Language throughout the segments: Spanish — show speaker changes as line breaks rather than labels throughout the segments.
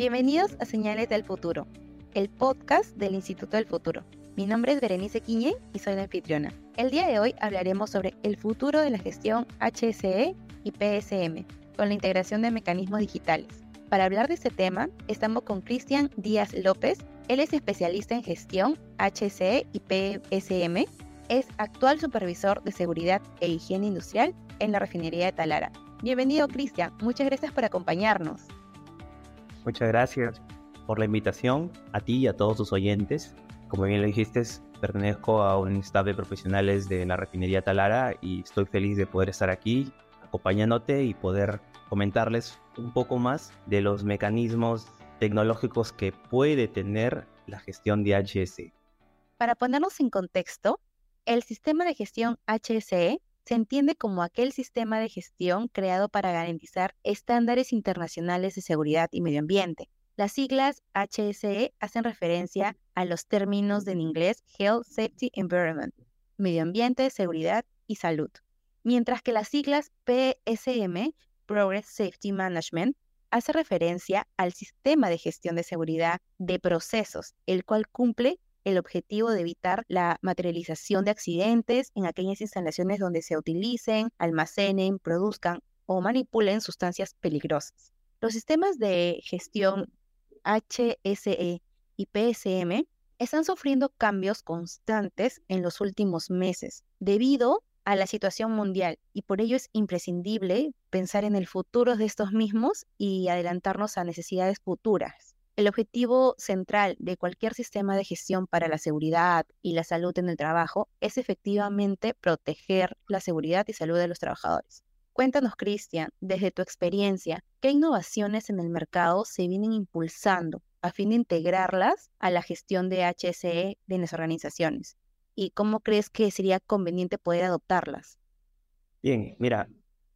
Bienvenidos a Señales del Futuro, el podcast del Instituto del Futuro. Mi nombre es Berenice Quiñe y soy la anfitriona. El día de hoy hablaremos sobre el futuro de la gestión HSE y PSM, con la integración de mecanismos digitales. Para hablar de este tema, estamos con Cristian Díaz López. Él es especialista en gestión HSE y PSM. Es actual supervisor de seguridad e higiene industrial en la refinería de Talara. Bienvenido, Cristian. Muchas gracias por acompañarnos.
Muchas gracias por la invitación a ti y a todos tus oyentes. Como bien lo dijiste, pertenezco a un staff de profesionales de la refinería Talara y estoy feliz de poder estar aquí acompañándote y poder comentarles un poco más de los mecanismos tecnológicos que puede tener la gestión de HSE.
Para ponernos en contexto, el sistema de gestión HSE se entiende como aquel sistema de gestión creado para garantizar estándares internacionales de seguridad y medio ambiente. Las siglas HSE hacen referencia a los términos en inglés Health, Safety, Environment, medio ambiente, seguridad y salud, mientras que las siglas PSM, Progress Safety Management, hace referencia al sistema de gestión de seguridad de procesos, el cual cumple el objetivo de evitar la materialización de accidentes en aquellas instalaciones donde se utilicen, almacenen, produzcan o manipulen sustancias peligrosas. Los sistemas de gestión HSE y PSM están sufriendo cambios constantes en los últimos meses debido a la situación mundial y por ello es imprescindible pensar en el futuro de estos mismos y adelantarnos a necesidades futuras. El objetivo central de cualquier sistema de gestión para la seguridad y la salud en el trabajo es efectivamente proteger la seguridad y salud de los trabajadores. Cuéntanos, Cristian, desde tu experiencia, ¿qué innovaciones en el mercado se vienen impulsando a fin de integrarlas a la gestión de HSE de las organizaciones? ¿Y cómo crees que sería conveniente poder adoptarlas?
Bien, mira,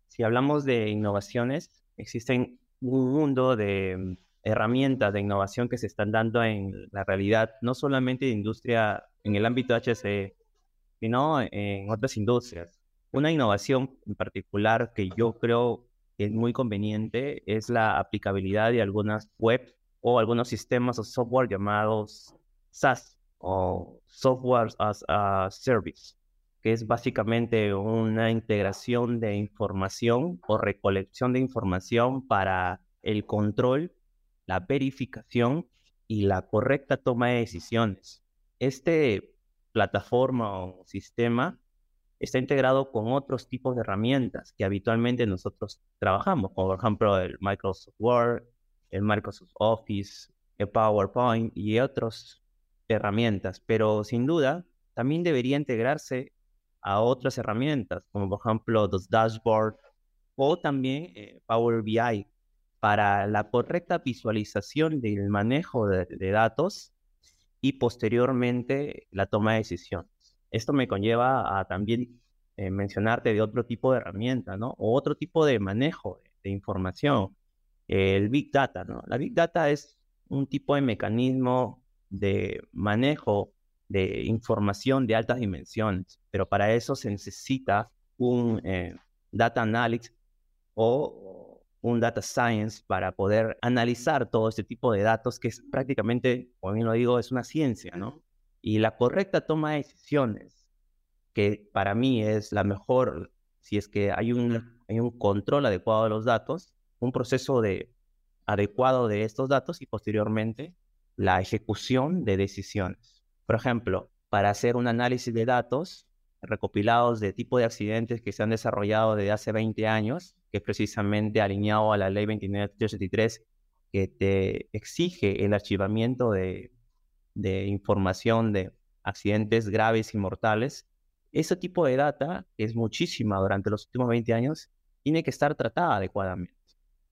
si hablamos de innovaciones, existen un mundo de herramientas de innovación que se están dando en la realidad, no solamente de industria en el ámbito HSE, sino en otras industrias. Una innovación en particular que yo creo que es muy conveniente es la aplicabilidad de algunas web o algunos sistemas o software llamados SaaS o Software as a Service, que es básicamente una integración de información o recolección de información para el control la verificación y la correcta toma de decisiones. Este plataforma o sistema está integrado con otros tipos de herramientas que habitualmente nosotros trabajamos, como por ejemplo el Microsoft Word, el Microsoft Office, el PowerPoint y otras herramientas, pero sin duda también debería integrarse a otras herramientas, como por ejemplo los dashboards o también eh, Power BI, para la correcta visualización del manejo de, datos y posteriormente la toma de decisiones. Esto me conlleva a también eh, mencionarte de otro tipo de herramienta, ¿no? O otro tipo de manejo de, información, el Big Data, ¿no? La Big Data es un tipo de mecanismo de manejo de información de altas dimensiones, pero para eso se necesita un eh, data analysis o un data science para poder analizar todo este tipo de datos que es prácticamente, como bien lo digo, es una ciencia, ¿no? Y la correcta toma de decisiones, que para mí es la mejor, si es que hay un, hay un control adecuado de los datos, un proceso de, adecuado de estos datos y posteriormente la ejecución de decisiones. Por ejemplo, para hacer un análisis de datos recopilados de tipo de accidentes que se han desarrollado desde hace 20 años, que es precisamente alineado a la ley 2983, que te exige el archivamiento de, información de accidentes graves y mortales. Ese tipo de data, que es muchísima durante los últimos 20 años, tiene que estar tratada adecuadamente.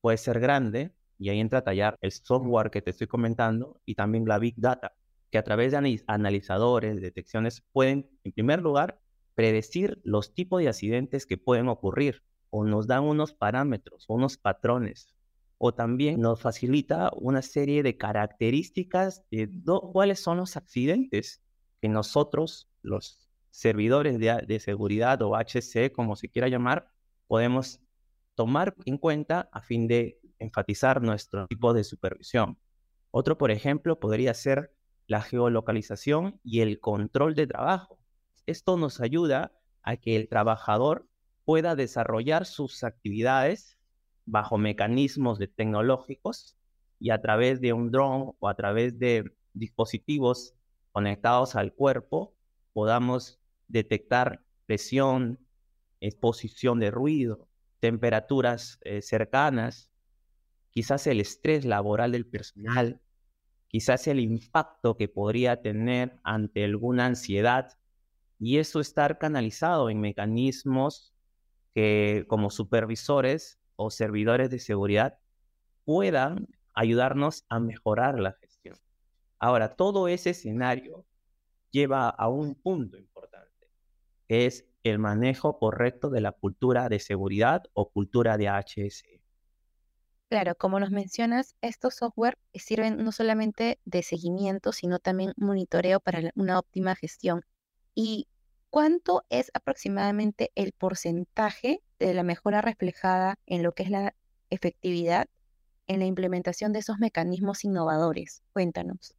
Puede ser grande, y ahí entra a tallar el software que te estoy comentando y también la Big Data, que a través de analizadores, detecciones, pueden, en primer lugar, predecir los tipos de accidentes que pueden ocurrir o nos dan unos parámetros, unos patrones, o también nos facilita una serie de características de cuáles son los accidentes que nosotros, los servidores de, seguridad o HC, como se quiera llamar, podemos tomar en cuenta a fin de enfatizar nuestro tipo de supervisión. Otro, por ejemplo, podría ser la geolocalización y el control de trabajo. Esto nos ayuda a que el trabajador pueda desarrollar sus actividades bajo mecanismos de tecnológicos y a través de un dron o a través de dispositivos conectados al cuerpo podamos detectar presión, exposición de ruido, temperaturas eh, cercanas, quizás el estrés laboral del personal, quizás el impacto que podría tener ante alguna ansiedad y eso estar canalizado en mecanismos que como supervisores o servidores de seguridad puedan ayudarnos a mejorar la gestión. Ahora, todo ese escenario lleva a un punto importante, que es el manejo correcto de la cultura de seguridad o cultura de HSE.
Claro, como nos mencionas, estos software sirven no solamente de seguimiento, sino también monitoreo para una óptima gestión. ¿Y cuánto es aproximadamente el porcentaje de la mejora reflejada en lo que es la efectividad en la implementación de esos mecanismos innovadores? Cuéntanos.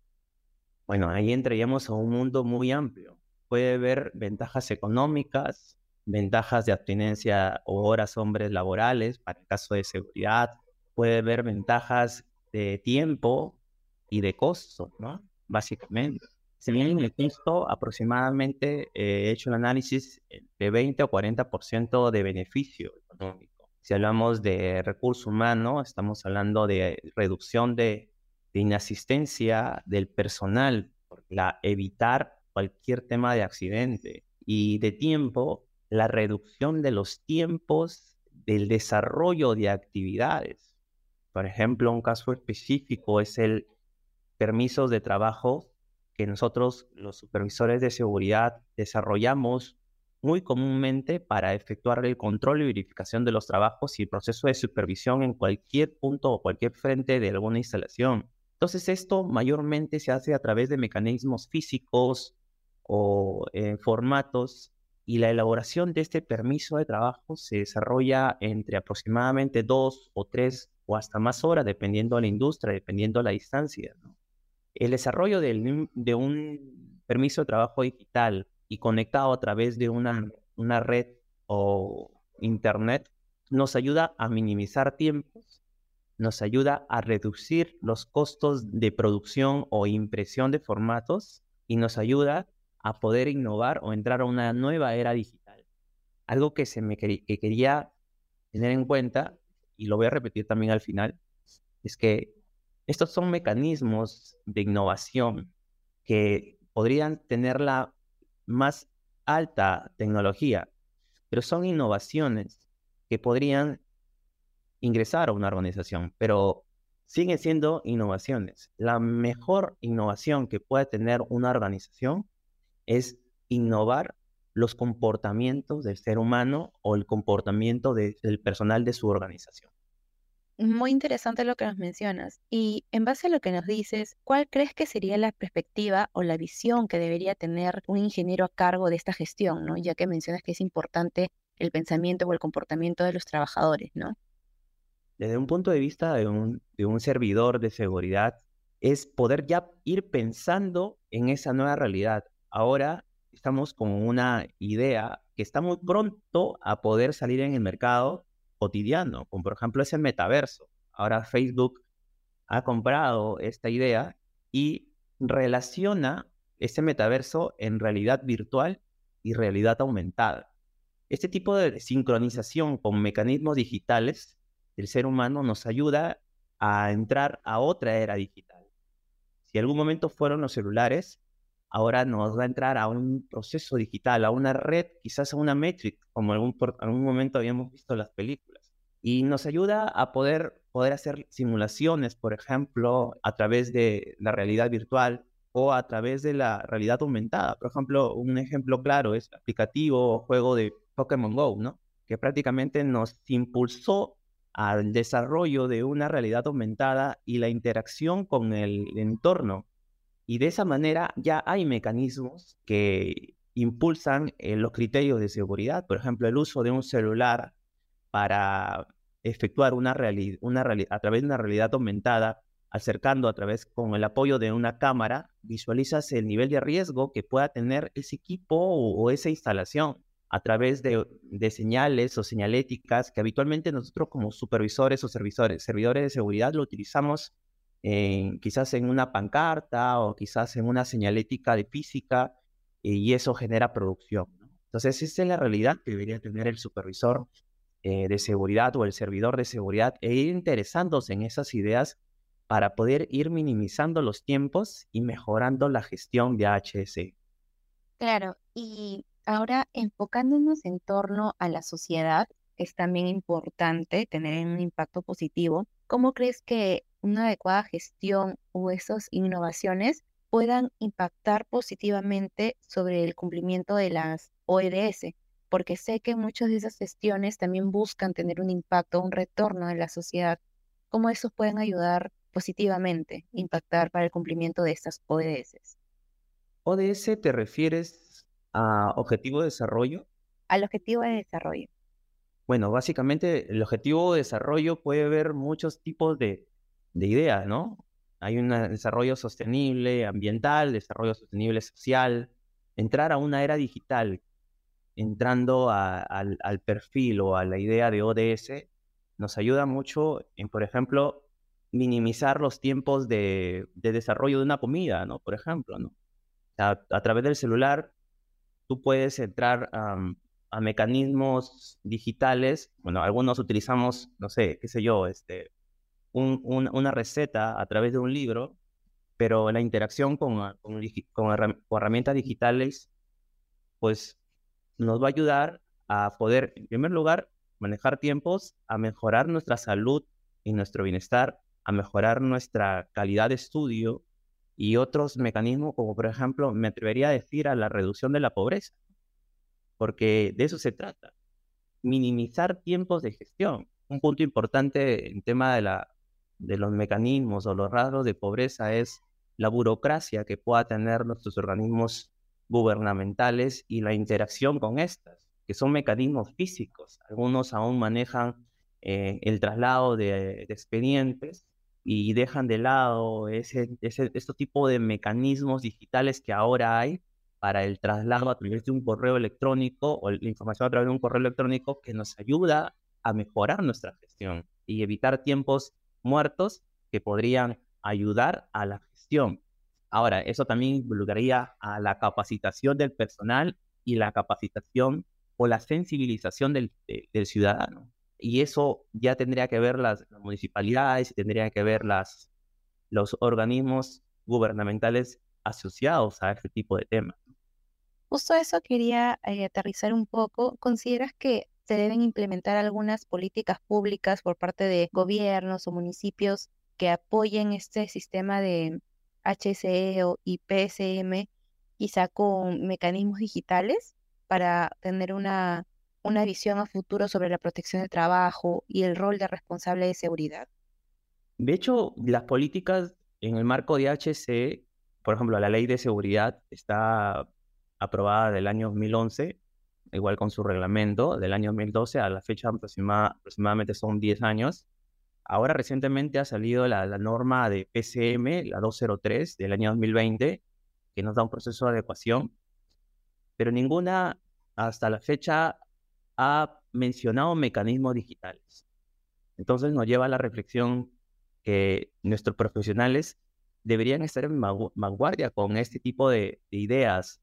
Bueno, ahí entraríamos a un mundo muy amplio. Puede haber ventajas económicas, ventajas de abstinencia o horas hombres laborales para el caso de seguridad, puede haber ventajas de tiempo y de costo, ¿no? Básicamente. Si bien en el costo aproximadamente eh, he hecho un análisis de 20 o 40% de beneficio económico. Si hablamos de recurso humano, estamos hablando de reducción de, inasistencia del personal, la evitar cualquier tema de accidente y de tiempo, la reducción de los tiempos del desarrollo de actividades por ejemplo, un caso específico es el permiso de trabajo que nosotros, los supervisores de seguridad, desarrollamos muy comúnmente para efectuar el control y verificación de los trabajos y el proceso de supervisión en cualquier punto o cualquier frente de alguna instalación. Entonces, esto mayormente se hace a través de mecanismos físicos o en formatos y la elaboración de este permiso de trabajo se desarrolla entre aproximadamente dos o tres o hasta más horas, dependiendo de la industria, dependiendo de la distancia. El desarrollo de un permiso de trabajo digital y conectado a través de una, una red o internet nos ayuda a minimizar tiempos, nos ayuda a reducir los costos de producción o impresión de formatos y nos ayuda a poder innovar o entrar a una nueva era digital. Algo que, se me que quería tener en cuenta, y lo voy a repetir también al final, es que estos son mecanismos de innovación que podrían tener la más alta tecnología, pero son innovaciones que podrían ingresar a una organización, pero siguen siendo innovaciones. La mejor innovación que puede tener una organización es innovar los comportamientos del ser humano o el comportamiento del personal de su organización.
Muy interesante lo que nos mencionas. Y en base a lo que nos dices, ¿cuál crees que sería la perspectiva o la visión que debería tener un ingeniero a cargo de esta gestión, ¿no? Ya que mencionas que es importante el pensamiento o el comportamiento de los trabajadores, ¿no?
Desde un punto de vista de un, de un servidor de seguridad, es poder ya ir pensando en esa nueva realidad ahora estamos con una idea que está muy pronto a poder salir en el mercado cotidiano, como por ejemplo es el metaverso. Ahora Facebook ha comprado esta idea y relaciona este metaverso en realidad virtual y realidad aumentada. Este tipo de sincronización con mecanismos digitales del ser humano nos ayuda a entrar a otra era digital. Si algún momento fueron los celulares, ahora nos va a entrar a un proceso digital, a una red, quizás a una metric, como en algún, algún momento habíamos visto las películas. Y nos ayuda a poder, poder hacer simulaciones, por ejemplo, a través de la realidad virtual o a través de la realidad aumentada. Por ejemplo, un ejemplo claro es el aplicativo o juego de Pokémon Go, ¿no? Que prácticamente nos impulsó al desarrollo de una realidad aumentada y la interacción con el entorno y de esa manera ya hay mecanismos que impulsan eh, los criterios de seguridad, por ejemplo, el uso de un celular para efectuar una realidad, una a través de una realidad aumentada, acercando a través con el apoyo de una cámara, visualizas el nivel de riesgo que pueda tener ese equipo o, esa instalación a través de, de, señales o señaléticas que habitualmente nosotros como supervisores o servidores, servidores de seguridad lo utilizamos quizás en una pancarta o quizás en una señalética de física y eso genera producción. Entonces, esa es la realidad que debería tener el supervisor eh, de seguridad o el servidor de seguridad e ir interesándose en esas ideas para poder ir minimizando los tiempos y mejorando la gestión de HS.
Claro, y ahora enfocándonos en torno a la sociedad, es también importante tener un impacto positivo. ¿Cómo crees que una adecuada gestión o esas innovaciones puedan impactar positivamente sobre el cumplimiento de las ODS? Porque sé que muchas de esas gestiones también buscan tener un impacto, un retorno en la sociedad. ¿Cómo esos pueden ayudar positivamente, impactar para el cumplimiento de estas ODS?
ODS te refieres a objetivo de desarrollo?
Al objetivo de desarrollo.
Bueno, básicamente el objetivo de desarrollo puede ver muchos tipos de, de ideas, ¿no? Hay un desarrollo sostenible ambiental, desarrollo sostenible social, entrar a una era digital, entrando al, perfil o a la idea de ODS, nos ayuda mucho en, por ejemplo, minimizar los tiempos de, desarrollo de una comida, ¿no? Por ejemplo, ¿no? A, través del celular, tú puedes entrar a mecanismos digitales, bueno, algunos utilizamos, no sé, qué sé yo, este, una receta a través de un libro, pero la interacción con, con, herramientas digitales, pues nos va a ayudar a poder, en primer lugar, manejar tiempos, a mejorar nuestra salud y nuestro bienestar, a mejorar nuestra calidad de estudio y otros mecanismos como por ejemplo, me atrevería a decir a la reducción de la pobreza, porque de eso se trata, minimizar tiempos de gestión. Un punto importante en tema de la de los mecanismos o los rasgos de pobreza es la burocracia que pueda tener nuestros organismos gubernamentales y la interacción con estas, que son mecanismos físicos. Algunos aún manejan eh, el traslado de, expedientes y dejan de lado ese, este tipo de mecanismos digitales que ahora hay para el traslado a través de un correo electrónico o la información a través de un correo electrónico que nos ayuda a mejorar nuestra gestión y evitar tiempos muertos que podrían ayudar a la gestión. Ahora, eso también involucraría a la capacitación del personal y la capacitación o la sensibilización del, ciudadano. Y eso ya tendría que ver las, municipalidades y tendrían que ver las, los organismos gubernamentales asociados a este tipo de temas.
Justo eso quería eh, aterrizar un poco. ¿Consideras que se deben implementar algunas políticas públicas por parte de gobiernos o municipios que apoyen este sistema de HSE o IPSM, quizá con mecanismos digitales para tener una, una visión a futuro sobre la protección del trabajo y el rol de responsable de seguridad.
De hecho, las políticas en el marco de HSE, por ejemplo, la ley de seguridad está aprobada del año 2011 igual con su reglamento del año 2012 a la fecha aproximadamente son 10 años. Ahora recientemente ha salido la, norma de PCM, la 203 del año 2020, que nos da un proceso de adecuación, pero ninguna hasta la fecha ha mencionado mecanismos digitales. Entonces nos lleva a la reflexión que nuestros profesionales deberían estar en vanguardia con este tipo de ideas,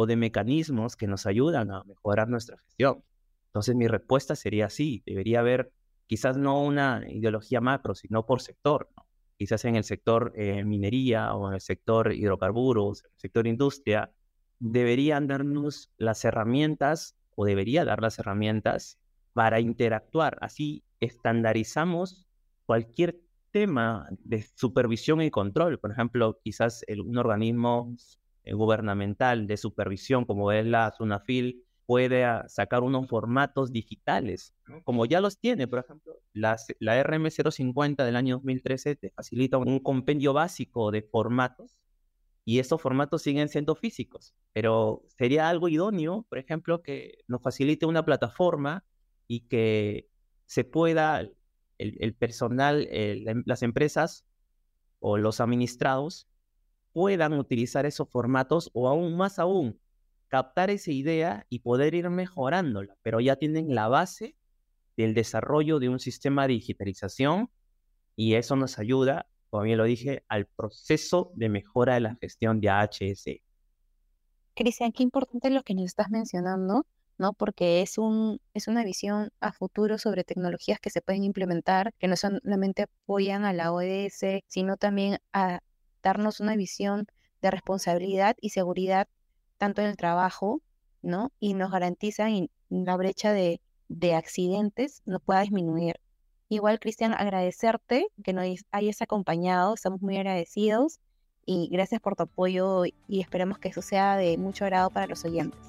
o de mecanismos que nos ayudan a mejorar nuestra gestión. Entonces mi respuesta sería sí, debería haber quizás no una ideología macro, sino por sector. Quizás en el sector eh, minería o en el sector hidrocarburos, en el sector industria, deberían darnos las herramientas o debería dar las herramientas para interactuar. Así estandarizamos cualquier tema de supervisión y control. Por ejemplo, quizás un organismo gubernamental de supervisión como es la SUNAFIL puede ah, sacar unos formatos digitales, como ya los tiene, por ejemplo, la RM050 del año 2013 te facilita un compendio básico de formatos y estos formatos siguen siendo físicos, pero sería algo idóneo, por ejemplo, que nos facilite una plataforma y que se pueda, el, personal, las empresas o los administrados puedan utilizar esos formatos o aún más aún, captar esa idea y poder ir mejorándola, pero ya tienen la base del desarrollo de un sistema de digitalización y eso nos ayuda, como bien lo dije, al proceso de mejora de la gestión de AHS.
Cristian, qué importante lo que nos estás mencionando, ¿no? Porque es, un, es una visión a futuro sobre tecnologías que se pueden implementar, que no solamente apoyan a la ODS, sino también a darnos una visión de responsabilidad y seguridad tanto en el trabajo, ¿no? Y nos garantizan la brecha de, de accidentes no pueda disminuir. Igual, Cristian, agradecerte que nos hayas acompañado, estamos muy agradecidos y gracias por tu apoyo y esperemos que eso sea de mucho agrado para los oyentes.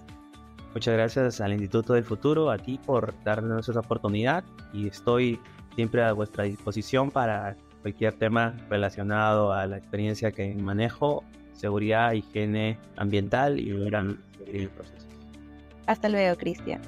Muchas gracias al Instituto del Futuro, a ti por darnos esa oportunidad y estoy siempre a vuestra disposición para cualquier tema relacionado a la experiencia que manejo, seguridad, higiene ambiental y el proceso.
Hasta luego, Cristian.